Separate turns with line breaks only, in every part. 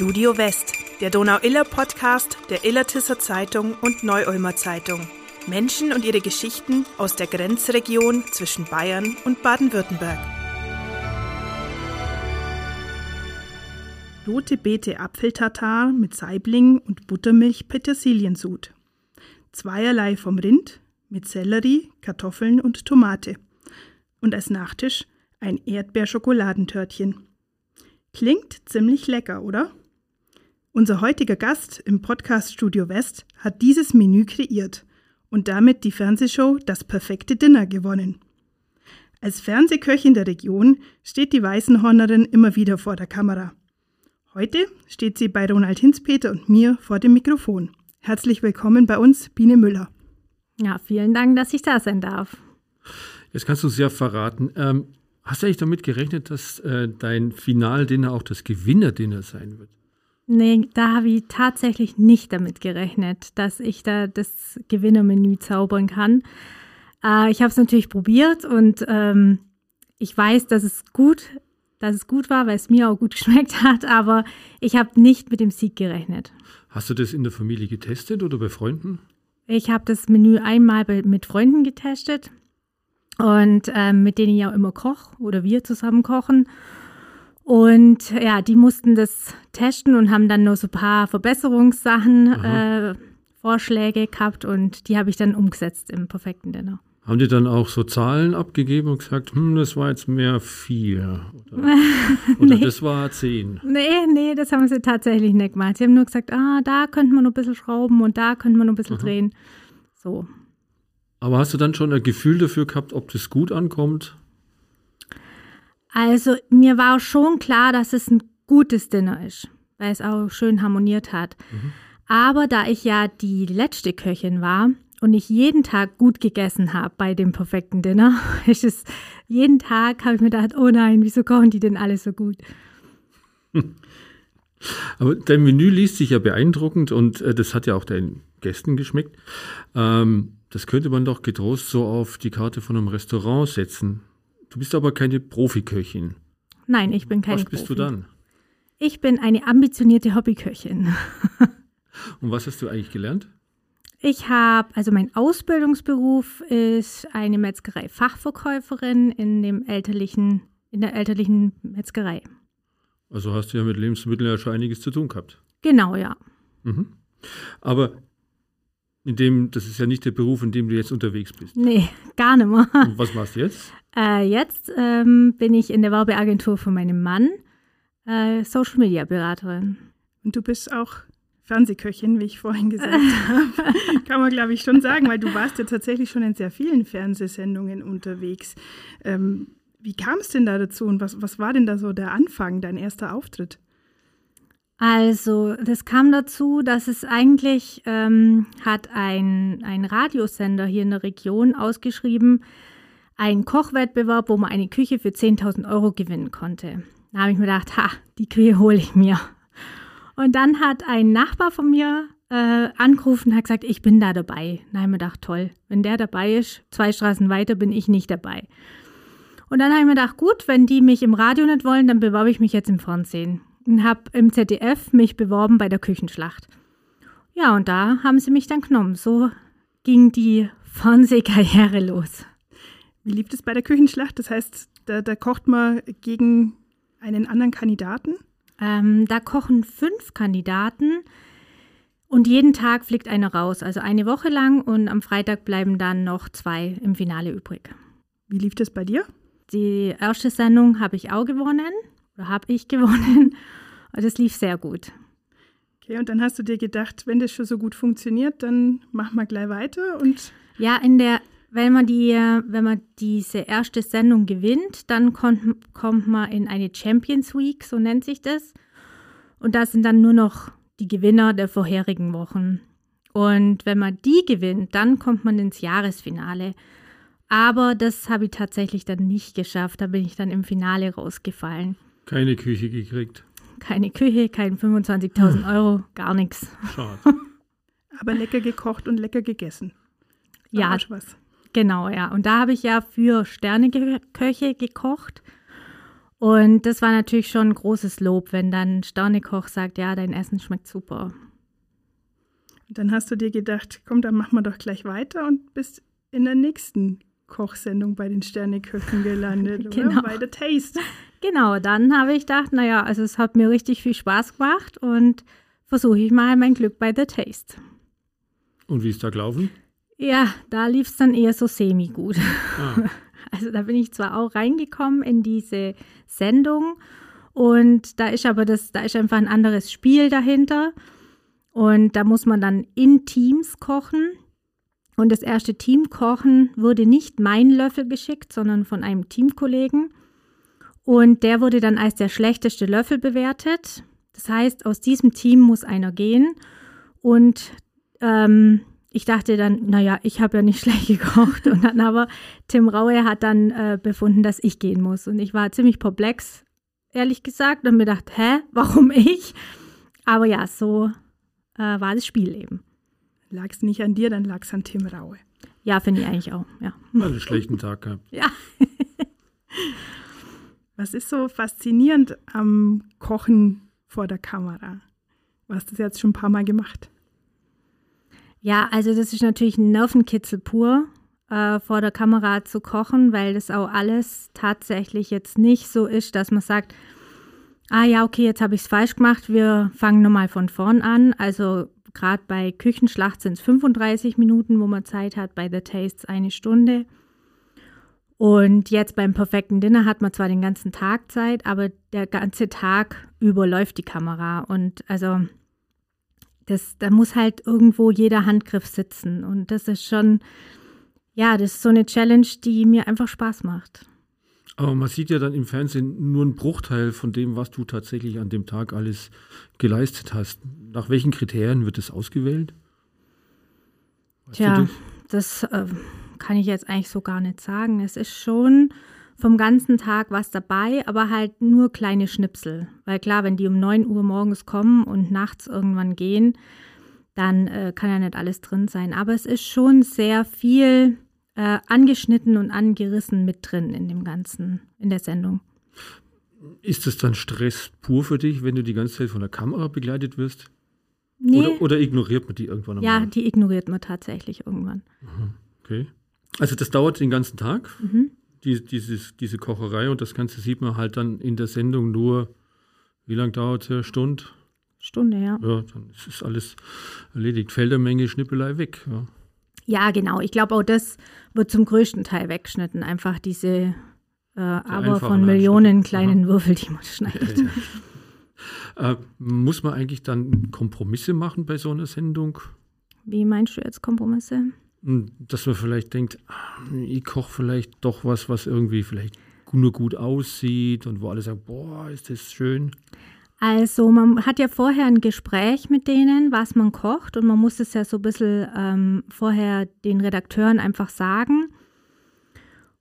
Studio West, der Donau-Iller-Podcast der Illertisser Zeitung und Neu-Ulmer Zeitung. Menschen und ihre Geschichten aus der Grenzregion zwischen Bayern und Baden-Württemberg. Rote Beete Apfeltatar mit Saibling und Buttermilch Petersiliensud. Zweierlei vom Rind mit Sellerie, Kartoffeln und Tomate. Und als Nachtisch ein Erdbeerschokoladentörtchen. Klingt ziemlich lecker, oder? Unser heutiger Gast im Podcast Studio West hat dieses Menü kreiert und damit die Fernsehshow Das perfekte Dinner gewonnen. Als Fernsehköchin der Region steht die Weißenhornerin immer wieder vor der Kamera. Heute steht sie bei Ronald Hinspeter und mir vor dem Mikrofon. Herzlich willkommen bei uns, Biene Müller.
Ja, vielen Dank, dass ich da sein darf.
Jetzt kannst du es ja verraten. Ähm, Hast du eigentlich damit gerechnet, dass äh, dein Finaldinner auch das Gewinnerdinner sein wird?
Nee, da habe ich tatsächlich nicht damit gerechnet, dass ich da das Gewinnermenü zaubern kann. Äh, ich habe es natürlich probiert und ähm, ich weiß, dass es gut, dass es gut war, weil es mir auch gut geschmeckt hat, aber ich habe nicht mit dem Sieg gerechnet.
Hast du das in der Familie getestet oder bei Freunden?
Ich habe das Menü einmal mit Freunden getestet und ähm, mit denen ich auch immer koche oder wir zusammen kochen. Und ja, die mussten das testen und haben dann noch so ein paar Verbesserungssachen, äh, Vorschläge gehabt und die habe ich dann umgesetzt im perfekten Dinner.
Haben die dann auch so Zahlen abgegeben und gesagt, hm, das war jetzt mehr vier oder, oder nee. das war zehn?
Nee, nee, das haben sie tatsächlich nicht gemacht. Sie haben nur gesagt, ah, da könnte man noch ein bisschen schrauben und da könnte man noch ein bisschen Aha. drehen. So.
Aber hast du dann schon ein Gefühl dafür gehabt, ob das gut ankommt?
Also mir war schon klar, dass es ein gutes Dinner ist, weil es auch schön harmoniert hat. Mhm. Aber da ich ja die letzte Köchin war und ich jeden Tag gut gegessen habe bei dem perfekten Dinner, ist es jeden Tag habe ich mir gedacht, oh nein, wieso kochen die denn alle so gut?
Aber dein Menü liest sich ja beeindruckend und äh, das hat ja auch deinen Gästen geschmeckt. Ähm, das könnte man doch getrost so auf die Karte von einem Restaurant setzen. Du bist aber keine Profiköchin.
Nein, ich bin keine
Was bist
Profi.
du dann?
Ich bin eine ambitionierte Hobbyköchin.
Und was hast du eigentlich gelernt?
Ich habe, also mein Ausbildungsberuf ist eine Metzgerei-Fachverkäuferin in dem elterlichen, in der elterlichen Metzgerei.
Also hast du ja mit Lebensmitteln ja schon einiges zu tun gehabt.
Genau, ja.
Mhm. Aber in dem, das ist ja nicht der Beruf, in dem du jetzt unterwegs bist.
Nee, gar nicht mehr.
Und was machst du jetzt?
Äh, jetzt ähm, bin ich in der Werbeagentur von meinem Mann, äh, Social Media Beraterin.
Und du bist auch Fernsehköchin, wie ich vorhin gesagt habe. Kann man, glaube ich, schon sagen, weil du warst ja tatsächlich schon in sehr vielen Fernsehsendungen unterwegs. Ähm, wie kam es denn da dazu und was, was war denn da so der Anfang, dein erster Auftritt?
Also, das kam dazu, dass es eigentlich ähm, hat ein, ein Radiosender hier in der Region ausgeschrieben, einen Kochwettbewerb, wo man eine Küche für 10.000 Euro gewinnen konnte. Da habe ich mir gedacht, ha, die Küche hole ich mir. Und dann hat ein Nachbar von mir äh, angerufen und hat gesagt, ich bin da dabei. Da habe ich mir gedacht, toll, wenn der dabei ist, zwei Straßen weiter bin ich nicht dabei. Und dann habe ich mir gedacht, gut, wenn die mich im Radio nicht wollen, dann bewerbe ich mich jetzt im Fernsehen und habe im ZDF mich beworben bei der Küchenschlacht. Ja, und da haben sie mich dann genommen. So ging die Fernsehkarriere los.
Wie lief es bei der Küchenschlacht? Das heißt, da, da kocht man gegen einen anderen Kandidaten?
Ähm, da kochen fünf Kandidaten und jeden Tag fliegt einer raus. Also eine Woche lang und am Freitag bleiben dann noch zwei im Finale übrig.
Wie lief das bei dir?
Die erste Sendung habe ich auch gewonnen oder habe ich gewonnen. Und es lief sehr gut.
Okay, und dann hast du dir gedacht, wenn das schon so gut funktioniert, dann machen wir gleich weiter und.
Ja, in der, wenn man die, wenn man diese erste Sendung gewinnt, dann kommt, kommt man in eine Champions Week, so nennt sich das. Und da sind dann nur noch die Gewinner der vorherigen Wochen. Und wenn man die gewinnt, dann kommt man ins Jahresfinale. Aber das habe ich tatsächlich dann nicht geschafft. Da bin ich dann im Finale rausgefallen.
Keine Küche gekriegt.
Keine Küche, kein 25.000 Euro, gar nichts.
Schade.
Aber lecker gekocht und lecker gegessen.
ja, was. genau, ja. Und da habe ich ja für Sterneköche gekocht. Und das war natürlich schon ein großes Lob, wenn dann Sternekoch sagt, ja, dein Essen schmeckt super.
Dann hast du dir gedacht, komm, dann machen wir doch gleich weiter und bist in der nächsten Kochsendung bei den Sterneköchen gelandet,
genau.
oder? Bei The Taste.
Genau, dann habe ich gedacht, naja, also es hat mir richtig viel Spaß gemacht und versuche ich mal mein Glück bei The Taste.
Und wie ist da gelaufen?
Ja, da lief es dann eher so semi-gut.
Ah.
Also da bin ich zwar auch reingekommen in diese Sendung und da ist aber das, da ist einfach ein anderes Spiel dahinter und da muss man dann in Teams kochen. Und das erste Teamkochen wurde nicht mein Löffel geschickt, sondern von einem Teamkollegen. Und der wurde dann als der schlechteste Löffel bewertet. Das heißt, aus diesem Team muss einer gehen. Und ähm, ich dachte dann, naja, ich habe ja nicht schlecht gekocht. Und dann aber Tim Raue hat dann äh, befunden, dass ich gehen muss. Und ich war ziemlich perplex, ehrlich gesagt, und mir gedacht, hä, warum ich? Aber ja, so äh, war das Spiel eben.
Lag es nicht an dir, dann lag es an Tim Raue.
Ja, finde ich eigentlich auch, ja.
Mal einen schlechten Tag gehabt.
Ja.
Was ist so faszinierend am Kochen vor der Kamera? Du hast das jetzt schon ein paar Mal gemacht.
Ja, also das ist natürlich ein Nervenkitzel pur, äh, vor der Kamera zu kochen, weil das auch alles tatsächlich jetzt nicht so ist, dass man sagt, ah ja, okay, jetzt habe ich es falsch gemacht, wir fangen nochmal von vorn an. Also gerade bei Küchenschlacht sind es 35 Minuten, wo man Zeit hat, bei The Tastes eine Stunde. Und jetzt beim perfekten Dinner hat man zwar den ganzen Tag Zeit, aber der ganze Tag über läuft die Kamera. Und also das, da muss halt irgendwo jeder Handgriff sitzen. Und das ist schon, ja, das ist so eine Challenge, die mir einfach Spaß macht.
Aber man sieht ja dann im Fernsehen nur einen Bruchteil von dem, was du tatsächlich an dem Tag alles geleistet hast. Nach welchen Kriterien wird das ausgewählt?
Weißt Tja, das äh, kann ich jetzt eigentlich so gar nicht sagen. Es ist schon vom ganzen Tag was dabei, aber halt nur kleine Schnipsel. Weil klar, wenn die um 9 Uhr morgens kommen und nachts irgendwann gehen, dann äh, kann ja nicht alles drin sein. Aber es ist schon sehr viel äh, angeschnitten und angerissen mit drin in dem Ganzen, in der Sendung.
Ist das dann Stress pur für dich, wenn du die ganze Zeit von der Kamera begleitet wirst?
Nee.
Oder, oder ignoriert man die irgendwann einmal?
Ja, die ignoriert man tatsächlich irgendwann.
Okay. Also das dauert den ganzen Tag,
Mhm.
die, dieses, diese Kocherei und das Ganze sieht man halt dann in der Sendung nur, wie lange dauert es? Eine Stunde?
Stunde, ja.
Ja, dann ist es alles erledigt. Fällt eine Menge Schnippelei weg. Ja.
Ja, genau. Ich glaube, auch das wird zum größten Teil weggeschnitten. Einfach diese äh, aber von Millionen kleinen Würfel, die man schneidet.
Äh, muss man eigentlich dann Kompromisse machen bei so einer Sendung?
Wie meinst du jetzt Kompromisse?
Hm, Dass man vielleicht denkt, ah, ich koche vielleicht doch was, was irgendwie vielleicht nur gut aussieht und wo alle sagen, boah, ist das schön.
Also man hat ja vorher ein Gespräch mit denen, was man kocht und man muss es ja so ein bisschen ähm, vorher den Redakteuren einfach sagen.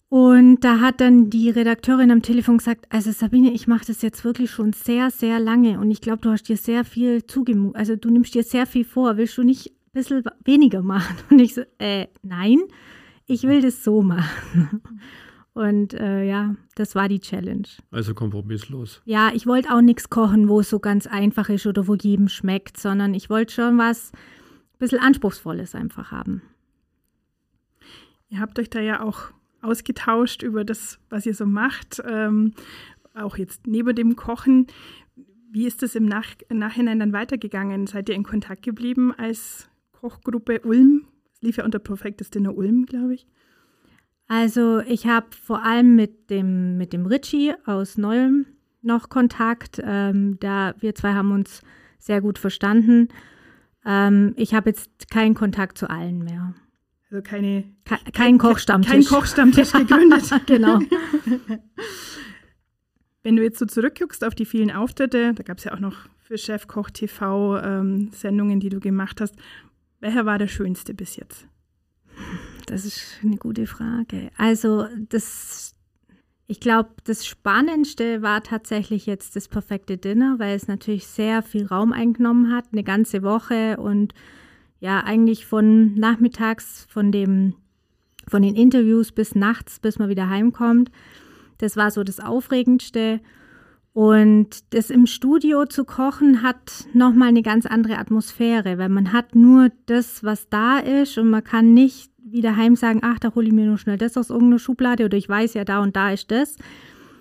Und da hat dann die Redakteurin am Telefon gesagt, also Sabine, ich mache das jetzt wirklich schon sehr, sehr lange und ich glaube, du hast dir sehr viel zugemutet, also du nimmst dir sehr viel vor, willst du nicht ein bisschen weniger machen? Und ich so, äh, nein, ich will das so machen. Und äh, ja, das war die Challenge.
Also kompromisslos.
Ja, ich wollte auch nichts kochen, wo es so ganz einfach ist oder wo jedem schmeckt, sondern ich wollte schon was ein bisschen Anspruchsvolles einfach haben.
Ihr habt euch da ja auch ausgetauscht über das, was ihr so macht, ähm, auch jetzt neben dem Kochen. Wie ist das im Nach Nachhinein dann weitergegangen? Seid ihr in Kontakt geblieben als Kochgruppe Ulm? Es lief ja unter Perfektes Dinner Ulm, glaube ich.
Also ich habe vor allem mit dem, mit dem Richie aus Neuem noch Kontakt. Ähm, da wir zwei haben uns sehr gut verstanden. Ähm, ich habe jetzt keinen Kontakt zu allen mehr.
Also keine,
Ke kein Kochstammtisch.
kein Kochstammtisch gegründet.
genau.
Wenn du jetzt so zurückguckst auf die vielen Auftritte, da gab es ja auch noch für Chefkoch TV ähm, Sendungen, die du gemacht hast. Welcher war der schönste bis jetzt?
Das ist eine gute Frage. Also das, ich glaube, das Spannendste war tatsächlich jetzt das perfekte Dinner, weil es natürlich sehr viel Raum eingenommen hat, eine ganze Woche und ja, eigentlich von nachmittags, von dem, von den Interviews bis nachts, bis man wieder heimkommt. Das war so das Aufregendste. Und das im Studio zu kochen hat nochmal eine ganz andere Atmosphäre, weil man hat nur das, was da ist und man kann nicht wieder heim sagen, ach, da hole ich mir nur schnell das aus irgendeiner Schublade oder ich weiß ja, da und da ist das,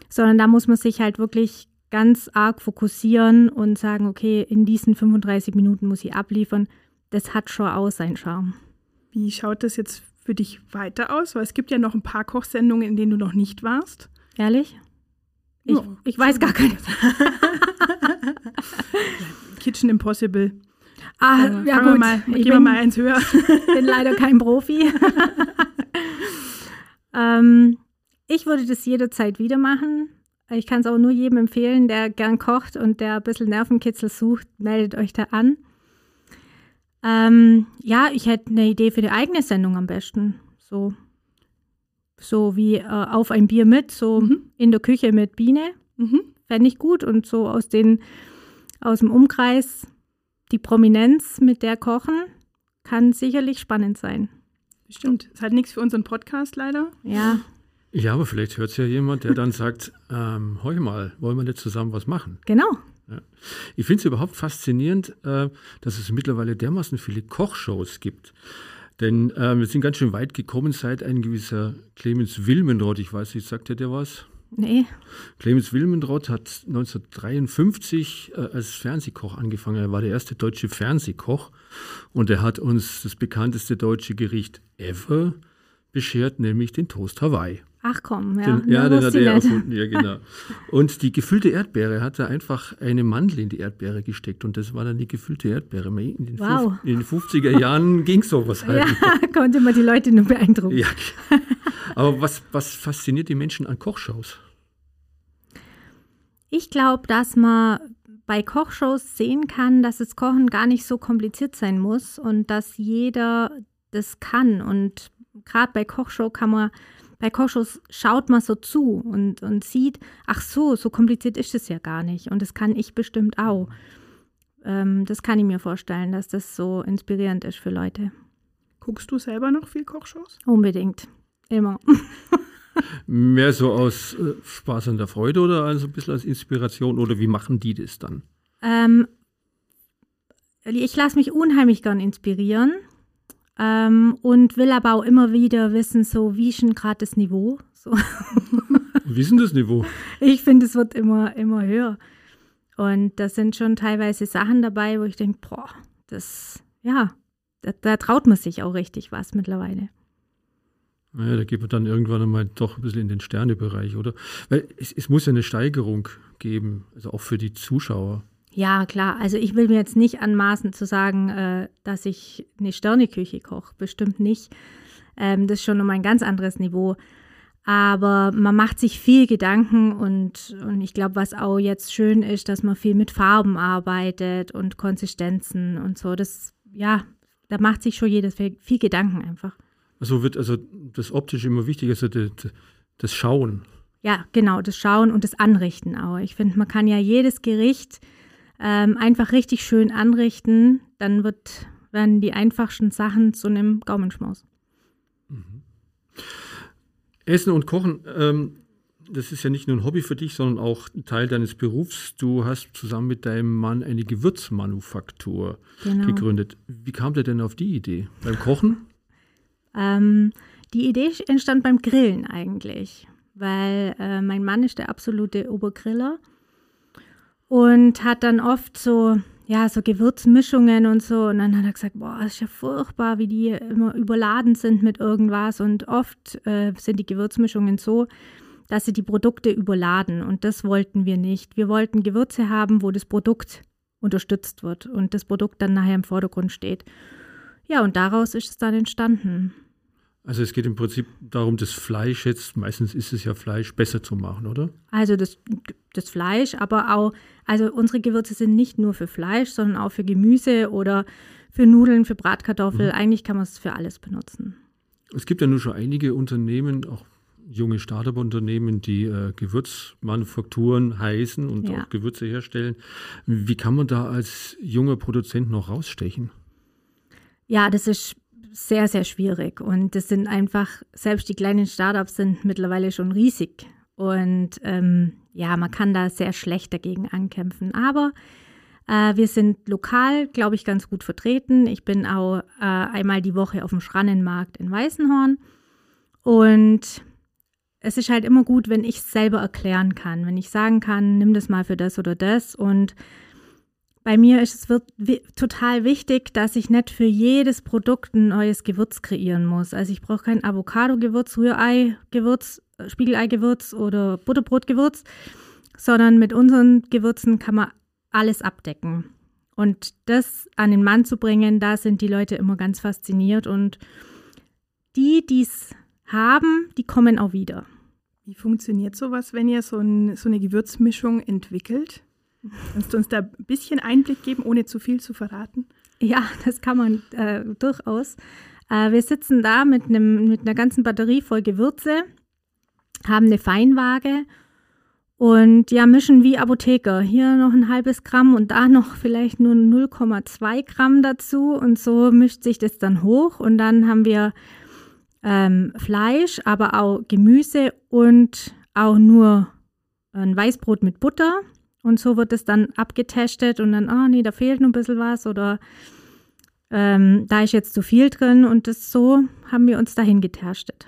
sondern da muss man sich halt wirklich ganz arg fokussieren und sagen, okay, in diesen 35 Minuten muss ich abliefern. Das hat schon auch seinen Charme.
Wie schaut das jetzt für dich weiter aus? Weil es gibt ja noch ein paar Kochsendungen, in denen du noch nicht warst.
Ehrlich? Ich,
Ja,
ich weiß gar keines.
Kitchen Impossible.
Ah,
Äh,
ja
fangen wir
gut.
mal,
ich
gehen
bin,
mal eins höher.
bin leider kein Profi. ähm, ich würde das jederzeit wieder machen. Ich kann es auch nur jedem empfehlen, der gern kocht und der ein bisschen Nervenkitzel sucht, meldet euch da an. Ähm, ja, ich hätte eine Idee für die eigene Sendung am besten. So, so wie äh, auf ein Bier mit, so
Mhm.
in der Küche mit Biene.
Mhm.
Fände ich gut. Und so aus, den, aus dem Umkreis die Prominenz mit der kochen, kann sicherlich spannend sein.
Stimmt. Ist halt nichts für unseren Podcast leider.
Ja,
Ja, aber vielleicht hört es ja jemand, der dann sagt, ähm, hör mal, wollen wir nicht zusammen was machen?
genau.
Ich finde es überhaupt faszinierend, äh, dass es mittlerweile dermaßen viele Kochshows gibt. Denn äh, wir sind ganz schön weit gekommen, seit ein gewisser Clemens Wilmenrod, ich weiß nicht, sagt dir der was?
Nee,
Clemens Wilmenrod hat 1953 äh, als Fernsehkoch angefangen. Er war der erste deutsche Fernsehkoch und er hat uns das bekannteste deutsche Gericht ever beschert, nämlich den Toast Hawaii.
Ach komm, ja.
Den, ja, den hat er erfunden, ja, genau. Und die gefüllte Erdbeere hat er einfach eine Mandel in die Erdbeere gesteckt und das war dann die gefüllte Erdbeere. In den,
Wow.
fünf- in den 50er Jahren ging sowas halt.
Ja, konnte man die Leute nur beeindrucken.
Ja. Aber was, was fasziniert die Menschen an Kochshows?
Ich glaube, dass man bei Kochshows sehen kann, dass das Kochen gar nicht so kompliziert sein muss und dass jeder das kann. Und gerade bei Kochshow kann man, bei Kochshows schaut man so zu und, und sieht, ach so, so kompliziert ist es ja gar nicht. Und das kann ich bestimmt auch. Ähm, das kann ich mir vorstellen, dass das so inspirierend ist für Leute.
Guckst du selber noch viel Kochshows?
Unbedingt. Immer.
Mehr so aus äh, Spaß an der Freude oder also ein bisschen als Inspiration oder wie machen die das dann?
Ähm, ich lasse mich unheimlich gern inspirieren ähm, und will aber auch immer wieder wissen, so wie ist denn gerade das Niveau? So.
Wie ist denn das Niveau?
Ich finde, es wird immer, immer höher. Und da sind schon teilweise Sachen dabei, wo ich denke, boah, das, ja, da, da traut man sich auch richtig was mittlerweile.
Naja, da geht man dann irgendwann einmal doch ein bisschen in den Sternebereich, oder? Weil es, es muss ja eine Steigerung geben, also auch für die Zuschauer.
Ja, klar. Also ich will mir jetzt nicht anmaßen zu sagen, äh, dass ich eine Sterneküche koche. Bestimmt nicht. Ähm, das ist schon um ein ganz anderes Niveau. Aber man macht sich viel Gedanken und, und ich glaube, was auch jetzt schön ist, dass man viel mit Farben arbeitet und Konsistenzen und so. Das, ja, da macht sich schon jeder viel, viel Gedanken einfach.
Also wird also das Optische immer wichtiger, also das, das Schauen.
Ja, genau, das Schauen und das Anrichten auch. Ich finde, man kann ja jedes Gericht ähm, einfach richtig schön anrichten. Dann wird, werden die einfachsten Sachen zu einem Gaumenschmaus.
Essen und Kochen, ähm, das ist ja nicht nur ein Hobby für dich, sondern auch ein Teil deines Berufs. Du hast zusammen mit deinem Mann eine Gewürzmanufaktur
Genau.
gegründet. Wie kam der denn auf die Idee? Beim Kochen?
Ähm, die Idee entstand beim Grillen eigentlich, weil äh, mein Mann ist der absolute Obergriller und hat dann oft so, ja, so Gewürzmischungen und so. Und dann hat er gesagt, boah, ist ja furchtbar, wie die immer überladen sind mit irgendwas. Und oft äh, sind die Gewürzmischungen so, dass sie die Produkte überladen. Und das wollten wir nicht. Wir wollten Gewürze haben, wo das Produkt unterstützt wird und das Produkt dann nachher im Vordergrund steht. Ja, und daraus ist es dann entstanden.
Also es geht im Prinzip darum, das Fleisch jetzt, meistens ist es ja Fleisch, besser zu machen, oder?
Also das, das Fleisch, aber auch, also unsere Gewürze sind nicht nur für Fleisch, sondern auch für Gemüse oder für Nudeln, für Bratkartoffeln. Eigentlich kann man es für alles benutzen.
Es gibt ja nur schon einige Unternehmen, auch junge Start-up-Unternehmen, die äh, Gewürzmanufakturen heißen und
Ja.
auch Gewürze herstellen. Wie kann man da als junger Produzent noch rausstechen?
Ja, das ist sehr, sehr schwierig. Und das sind einfach, selbst die kleinen Startups sind mittlerweile schon riesig. Und ähm, ja, man kann da sehr schlecht dagegen ankämpfen. Aber äh, wir sind lokal, glaube ich, ganz gut vertreten. Ich bin auch äh, einmal die Woche auf dem Schrannenmarkt in Weißenhorn. Und es ist halt immer gut, wenn ich es selber erklären kann, wenn ich sagen kann, nimm das mal für das oder das. Und bei mir ist es wird, total wichtig, dass ich nicht für jedes Produkt ein neues Gewürz kreieren muss. Also ich brauche kein Avocado-Gewürz, Rührei-Gewürz, Spiegelei-Gewürz oder Butterbrot-Gewürz, sondern mit unseren Gewürzen kann man alles abdecken. Und das an den Mann zu bringen, da sind die Leute immer ganz fasziniert. Und die, die es haben, die kommen auch wieder.
Wie funktioniert sowas, wenn ihr so, ein, so eine Gewürzmischung entwickelt? Kannst du uns da ein bisschen Einblick geben, ohne zu viel zu verraten?
Ja, das kann man äh, durchaus. Äh, wir sitzen da mit, einem, mit einer ganzen Batterie voll Gewürze, haben eine Feinwaage und ja, mischen wie Apotheker. Hier noch ein halbes Gramm und da noch vielleicht nur 0,2 Gramm dazu. Und so mischt sich das dann hoch. Und dann haben wir ähm, Fleisch, aber auch Gemüse und auch nur ein Weißbrot mit Butter. Und so wird es dann abgetestet und dann, ah oh, nee, da fehlt noch ein bisschen was oder ähm, da ist jetzt zu viel drin. Und das so haben wir uns dahin getastet.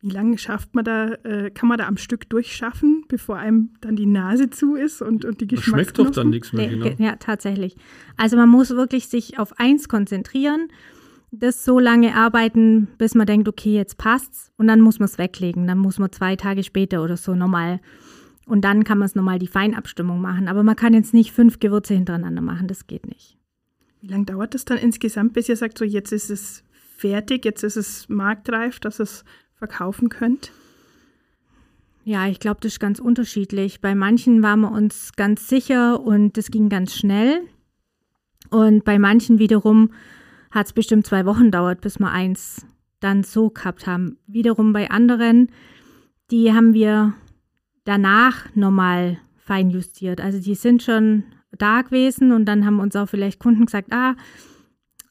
Wie lange schafft man da, äh, kann man da am Stück durchschaffen, bevor einem dann die Nase zu ist und, und die Geschmacksknospen?
Schmeckt doch dann nichts mehr,
genau. Ja, tatsächlich. Also man muss wirklich sich auf eins konzentrieren, das so lange arbeiten, bis man denkt, okay, jetzt passt's und dann muss man es weglegen. Dann muss man zwei Tage später oder so nochmal und dann kann man es nochmal die Feinabstimmung machen. Aber man kann jetzt nicht fünf Gewürze hintereinander machen, das geht nicht.
Wie lange dauert das dann insgesamt, bis ihr sagt, so jetzt ist es fertig, jetzt ist es marktreif, dass es verkaufen könnt?
Ja, ich glaube, das ist ganz unterschiedlich. Bei manchen waren wir uns ganz sicher und das ging ganz schnell. Und bei manchen wiederum hat es bestimmt zwei Wochen dauert, bis wir eins dann so gehabt haben. Wiederum bei anderen, die haben wir danach nochmal fein justiert. Also die sind schon da gewesen und dann haben uns auch vielleicht Kunden gesagt, ah,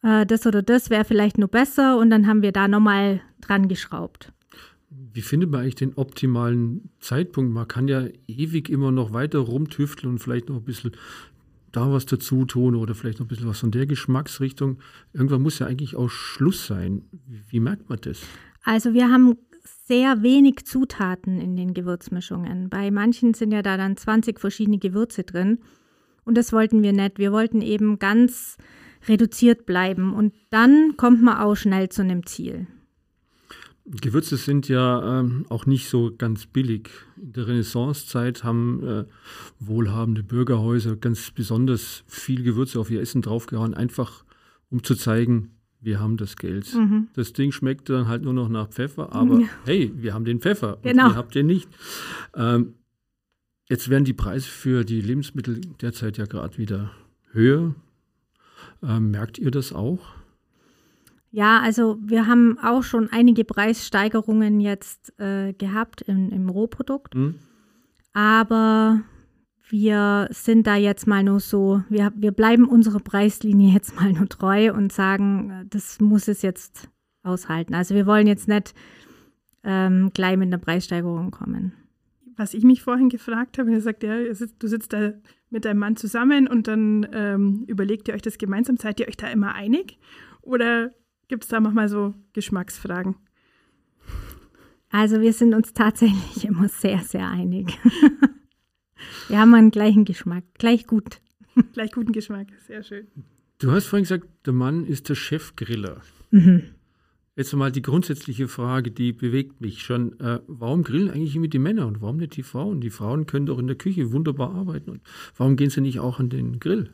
äh, das oder das wäre vielleicht nur besser und dann haben wir da nochmal dran geschraubt.
Wie findet man eigentlich den optimalen Zeitpunkt? Man kann ja ewig immer noch weiter rumtüfteln und vielleicht noch ein bisschen da was dazu tun oder vielleicht noch ein bisschen was von der Geschmacksrichtung. Irgendwann muss ja eigentlich auch Schluss sein. Wie, wie merkt man das?
Also wir haben sehr wenig Zutaten in den Gewürzmischungen. Bei manchen sind ja da dann 20 verschiedene Gewürze drin. Und das wollten wir nicht. Wir wollten eben ganz reduziert bleiben. Und dann kommt man auch schnell zu einem Ziel.
Gewürze sind ja ähm, auch nicht so ganz billig. In der Renaissancezeit haben äh, wohlhabende Bürgerhäuser ganz besonders viel Gewürze auf ihr Essen draufgehauen, einfach um zu zeigen, wir haben das Geld. Mhm. Das Ding schmeckt dann halt nur noch nach Pfeffer, aber ja. hey, wir haben den Pfeffer
genau.
ihr habt den nicht. Ähm, jetzt werden die Preise für die Lebensmittel derzeit ja gerade wieder höher. Ähm, merkt ihr das auch?
Ja, also wir haben auch schon einige Preissteigerungen jetzt äh, gehabt im, im Rohprodukt. Mhm. Aber wir sind da jetzt mal nur so, wir, wir bleiben unserer Preislinie jetzt mal nur treu und sagen, das muss es jetzt aushalten. Also wir wollen jetzt nicht ähm, gleich mit einer Preissteigerung kommen.
Was ich mich vorhin gefragt habe, er sagt, ja, du sitzt da mit deinem Mann zusammen und dann ähm, überlegt ihr euch das gemeinsam. Seid ihr euch da immer einig? Oder Gibt es da manchmal so Geschmacksfragen?
Also wir sind uns tatsächlich immer sehr, sehr einig. wir haben einen gleichen Geschmack, gleich gut.
Gleich guten Geschmack, sehr schön.
Du hast vorhin gesagt, der Mann ist der Chefgriller. Mhm. Jetzt mal die grundsätzliche Frage, die bewegt mich schon. Äh, warum grillen eigentlich immer die Männer und warum nicht die Frauen? Die Frauen können doch in der Küche wunderbar arbeiten. Und warum gehen sie nicht auch an den Grill?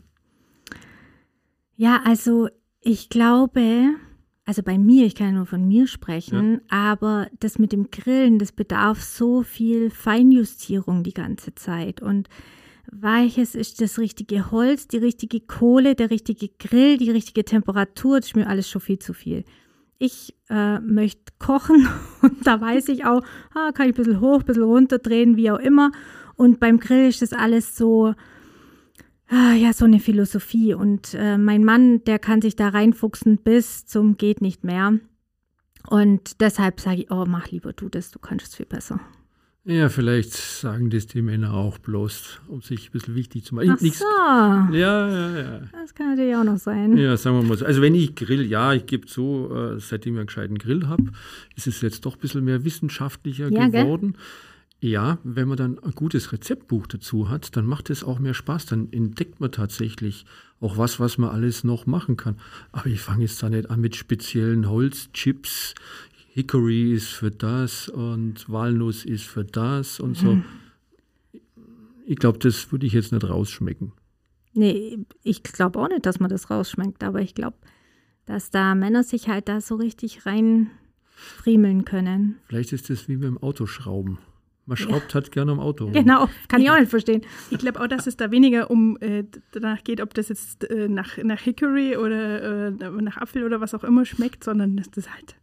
Ja, also ich glaube, also bei mir, ich kann ja nur von mir sprechen, ja. aber das mit dem Grillen, das bedarf so viel Feinjustierung die ganze Zeit. Und welches ist das richtige Holz, die richtige Kohle, der richtige Grill, die richtige Temperatur, das ist mir alles schon viel zu viel. Ich äh, möchte kochen und da weiß ich auch, ah, kann ich ein bisschen hoch, ein bisschen runter drehen, wie auch immer. Und beim Grill ist das alles so, ah, ja, so eine Philosophie. Und äh, mein Mann, der kann sich da reinfuchsen bis zum geht nicht mehr. Und deshalb sage ich, oh, mach lieber du das, du kannst es viel besser.
Ja, vielleicht sagen das die Männer auch bloß, um sich ein bisschen wichtig zu machen.
Ach
Nichts-
so,
Ja, ja, ja.
das kann natürlich auch noch sein.
Ja, sagen wir mal so. Also wenn ich grill, ja, ich gebe zu, äh, seitdem ich einen gescheiten Grill habe, ist es jetzt doch ein bisschen mehr wissenschaftlicher
Ja, gell?
Ja, wenn man dann ein gutes Rezeptbuch dazu hat, dann macht es auch mehr Spaß. Dann entdeckt man tatsächlich auch was, was man alles noch machen kann. Aber ich fange jetzt da nicht an mit speziellen Holzchips. Hickory ist für das und Walnuss ist für das und so.
Mhm.
Ich glaube, das würde ich jetzt nicht rausschmecken.
Nee, ich glaube auch nicht, dass man das rausschmeckt, aber ich glaube, dass da Männer sich halt da so richtig reinfriemeln können.
Vielleicht ist das wie beim Autoschrauben. Man schraubt halt gerne am Auto. rum.
Genau, kann ich auch nicht verstehen.
Ich glaube auch, dass es da weniger um äh, danach geht, ob das jetzt äh, nach, nach Hickory oder äh, nach Apfel oder was auch immer schmeckt, sondern dass das halt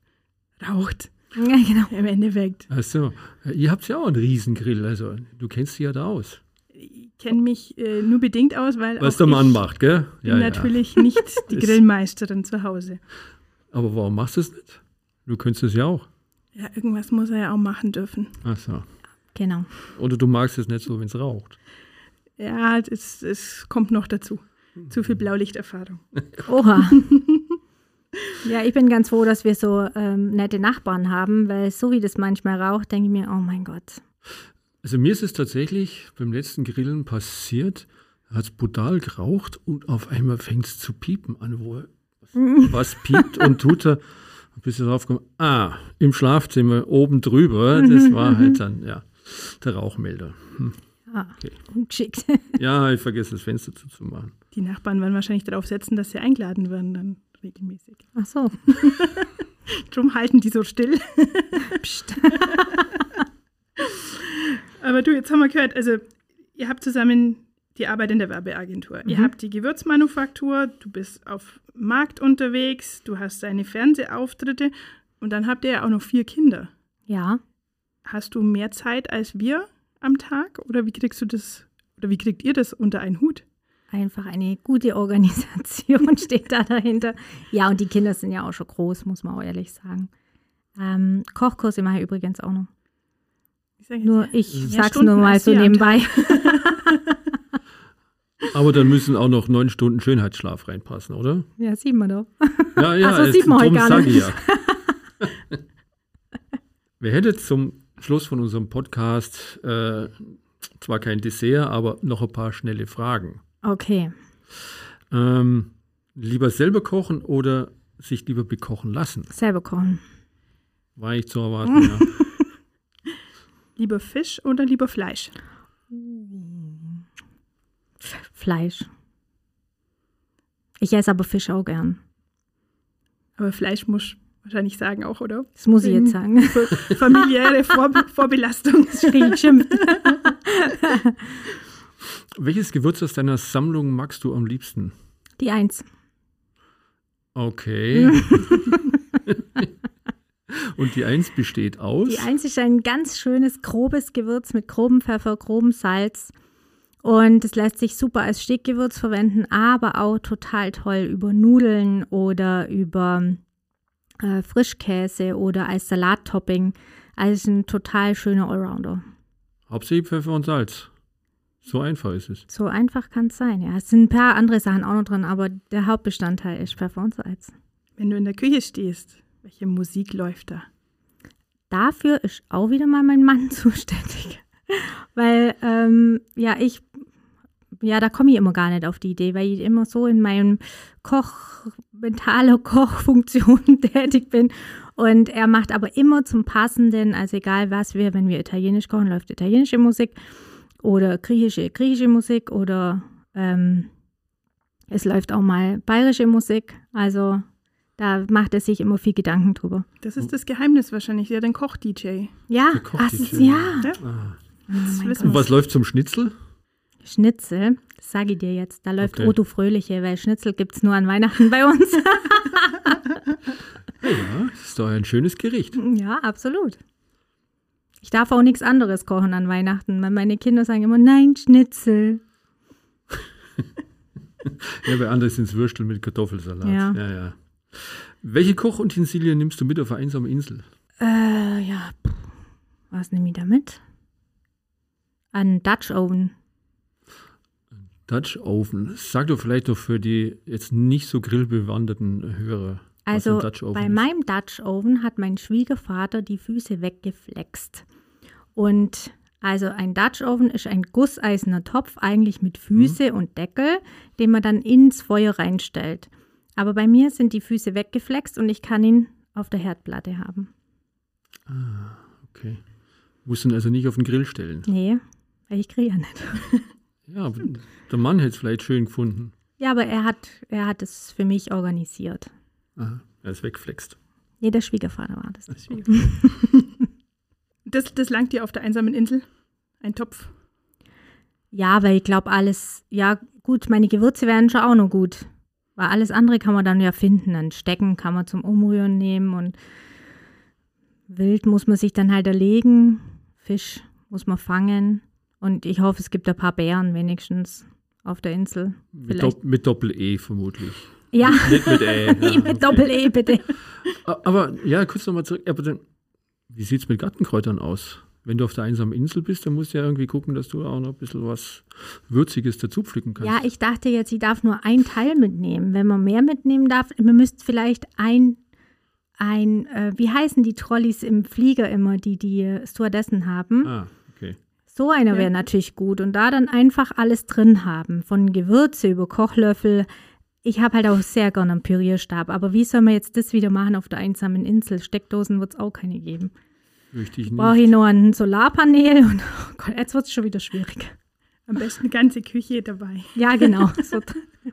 raucht
Ja, genau.
im Endeffekt.
Ach so, ihr habt ja auch einen Riesengrill, also du kennst dich ja da aus.
Ich kenne mich äh, nur bedingt aus, weil
Was der Mann macht, gell?
bin natürlich nicht die
Ist-
Grillmeisterin zu Hause.
Aber warum machst du es nicht? Du könntest es ja auch.
Ja, irgendwas muss er ja auch machen dürfen.
Ach so.
Genau.
Oder du magst es nicht so, wenn es raucht.
Ja, es, es kommt noch dazu. Zu viel Blaulichterfahrung.
Oha. ja, ich bin ganz froh, dass wir so ähm, nette Nachbarn haben, weil so wie das manchmal raucht, denke ich mir, oh mein Gott.
Also mir ist es tatsächlich beim letzten Grillen passiert, hat es brutal geraucht und auf einmal fängt es zu piepen an, wo was piept und tut er, bis er drauf kommt, ah, im Schlafzimmer oben drüber, das war halt dann, ja, der Rauchmelder. Hm.
Ah,
Okay.
ungeschickt.
Ja, ich vergesse das Fenster zuzumachen.
Die Nachbarn werden wahrscheinlich darauf setzen, dass sie eingeladen werden dann regelmäßig.
Ach so.
Drum halten die so still.
Psst.
Aber du, jetzt haben wir gehört, also ihr habt zusammen die Arbeit in der Werbeagentur. Ihr habt die Gewürzmanufaktur, du bist auf Markt unterwegs, du hast deine Fernsehauftritte und dann habt ihr ja auch noch vier Kinder.
Ja.
Hast du mehr Zeit als wir am Tag oder wie kriegst du das oder wie kriegt ihr das unter einen Hut?
Einfach eine gute Organisation steht da dahinter. Ja, und die Kinder sind ja auch schon groß, muss man auch ehrlich sagen. Ähm, Kochkurse mache ich übrigens auch noch.
Ich sag,
Nur ich sag's
Stunden
nur mal so nebenbei.
Aber dann müssen auch noch neun Stunden Schönheitsschlaf reinpassen, oder?
Ja, sieht man doch.
Ja, ja,
Ach so,
es-
sieht man heute gar nicht.
ja. Wer hätte zum Schluss von unserem Podcast äh, zwar kein Dessert, aber noch ein paar schnelle Fragen.
Okay.
Ähm, lieber selber kochen oder sich lieber bekochen lassen?
Selber kochen.
War ich zu erwarten, ja.
lieber Fisch oder lieber Fleisch?
Fleisch. Ich esse aber Fisch auch gern.
Aber Fleisch muss wahrscheinlich sagen auch, oder?
Das muss ich jetzt sagen.
Fa- Familiäre Vor Vorbelastung.
Schimpft.
Welches Gewürz aus deiner Sammlung magst du am liebsten?
Die Eins.
Okay. Und die Eins besteht aus?
Die Eins ist ein ganz schönes, grobes Gewürz mit grobem Pfeffer, grobem Salz. Und es lässt sich super als Steakgewürz verwenden, aber auch total toll über Nudeln oder über äh, Frischkäse oder als Salattopping. Also ein total schöner Allrounder.
Hauptsächlich Pfeffer und Salz. So einfach ist es.
So einfach kann es sein, ja. Es sind ein paar andere Sachen auch noch drin, aber der Hauptbestandteil ist Pfeffer und Salz.
Wenn du in der Küche stehst, welche Musik läuft da?
Dafür ist auch wieder mal mein Mann zuständig. weil, ähm, ja, ich, ja, da komme ich immer gar nicht auf die Idee, weil ich immer so in meinem Koch, mentaler Kochfunktion tätig bin. Und er macht aber immer zum Passenden, also egal was wir, wenn wir italienisch kochen, läuft italienische Musik oder griechische, griechische Musik oder ähm, es läuft auch mal bayerische Musik. Also da macht er sich immer viel Gedanken drüber.
Das ist das Geheimnis wahrscheinlich, ja, dein Koch-DJ.
Ja,
Der Koch- DJ.
ja.
Ja,
Ah.
wir.
was läuft zum Schnitzel?
Schnitzel, das sage ich dir jetzt, da läuft
Okay.
Otto Fröhliche, weil Schnitzel gibt es nur an Weihnachten bei uns.
Ja, das ist doch ein schönes Gericht.
ja, absolut. Ich darf auch nichts anderes kochen an Weihnachten, weil meine Kinder sagen immer, nein, Schnitzel.
Ja, bei anderen sind es Würstel mit Kartoffelsalat.
Ja.
ja, ja. Welche Kochutensilien nimmst du mit auf eine einsame Insel?
Äh, ja, was nehme ich da mit? Ein Dutch Oven.
Dutch Oven. Sag doch vielleicht noch für die jetzt nicht so grillbewanderten Hörer. was ein
Also bei
ist.
meinem Dutch Oven hat mein Schwiegervater die Füße weggeflext. Und also ein Dutch Oven ist ein gusseiserner Topf, eigentlich mit Füße und Deckel, den man dann ins Feuer reinstellt. Aber bei mir sind die Füße weggeflext und ich kann ihn auf der Herdplatte haben.
Okay. Musst ihn also nicht auf den Grill stellen.
Nee, weil ich kriege ja nicht.
Ja, der Mann hätte es vielleicht schön gefunden.
Ja, aber er hat, er hat es für mich organisiert.
Aha, er ist weggeflext.
Nee, der Schwiegervater war das.
Das, das langt dir auf der einsamen Insel? Ein Topf?
Ja, weil ich glaube, alles, ja, gut, meine Gewürze wären schon auch noch gut. Weil alles andere kann man dann ja finden. Ein Stecken kann man zum Umrühren nehmen und Wild muss man sich dann halt erlegen. Fisch muss man fangen. Und ich hoffe, es gibt ein paar Bären wenigstens auf der Insel.
Mit. Dopp mit Doppel-E vermutlich.
Ja,
Nicht mit
nie
Ja,
mit
okay.
Doppel-E, bitte.
Aber ja, kurz nochmal zurück. Aber dann, wie sieht es mit Gartenkräutern aus? Wenn du auf der einsamen Insel bist, dann musst du ja irgendwie gucken, dass du auch noch ein bisschen was Würziges dazu pflücken kannst.
Ja, ich dachte jetzt, ich darf nur ein Teil mitnehmen. Wenn man mehr mitnehmen darf, man müsste vielleicht ein, ein äh, wie heißen die Trolleys im Flieger immer, die die Stewardessen haben?
Ah.
So einer
Ja.
wäre natürlich gut. Und da dann einfach alles drin haben, von Gewürze über Kochlöffel. Ich habe halt auch sehr gerne einen Pürierstab. Aber wie soll man jetzt das wieder machen auf der einsamen Insel? Steckdosen wird es auch keine geben.
Ich
Brauche ich noch ein Solarpanel und oh Gott, jetzt wird es schon wieder schwierig.
Am besten eine ganze Küche dabei.
Ja, genau. So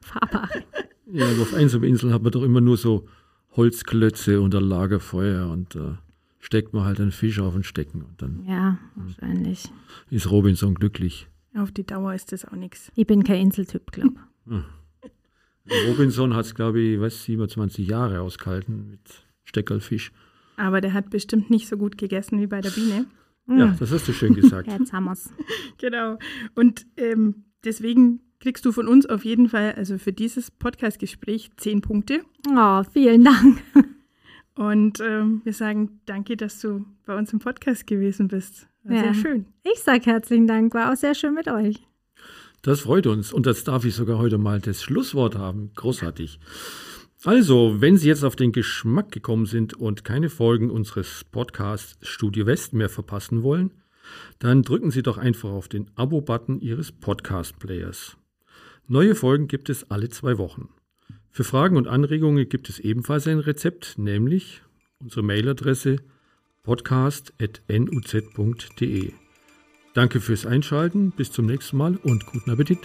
fahrbare.
Ja, aber auf einsamen Inseln hat man doch immer nur so Holzklötze unter Lagerfeuer und da steckt man halt einen Fisch auf den Stecken und dann
Ja, wahrscheinlich.
ist Robinson glücklich.
Auf die Dauer ist das auch nichts.
Ich bin kein Inseltyp, glaube
Robinson hat es, glaube ich, was, 27 Jahre ausgehalten mit Steckerlfisch.
Aber der hat bestimmt nicht so gut gegessen wie bei der Biene.
Ja, das hast du schön gesagt.
Jetzt haben wir's.
Genau. Und ähm, deswegen kriegst du von uns auf jeden Fall, also für dieses Podcast-Gespräch, zehn Punkte.
Oh, vielen Dank.
Und ähm, wir sagen danke, dass du bei uns im Podcast gewesen bist. War
Ja.
Sehr schön.
Ich sage herzlichen Dank, war auch sehr schön mit euch.
Das freut uns. Und das darf ich sogar heute mal das Schlusswort haben. Großartig. Also, wenn Sie jetzt auf den Geschmack gekommen sind und keine Folgen unseres Podcasts Studio West mehr verpassen wollen, dann drücken Sie doch einfach auf den Abo-Button Ihres Podcast-Players. Neue Folgen gibt es alle zwei Wochen. Für Fragen und Anregungen gibt es ebenfalls ein Rezept, nämlich unsere Mailadresse podcast.nuz.de. Danke fürs Einschalten, bis zum nächsten Mal und guten Appetit.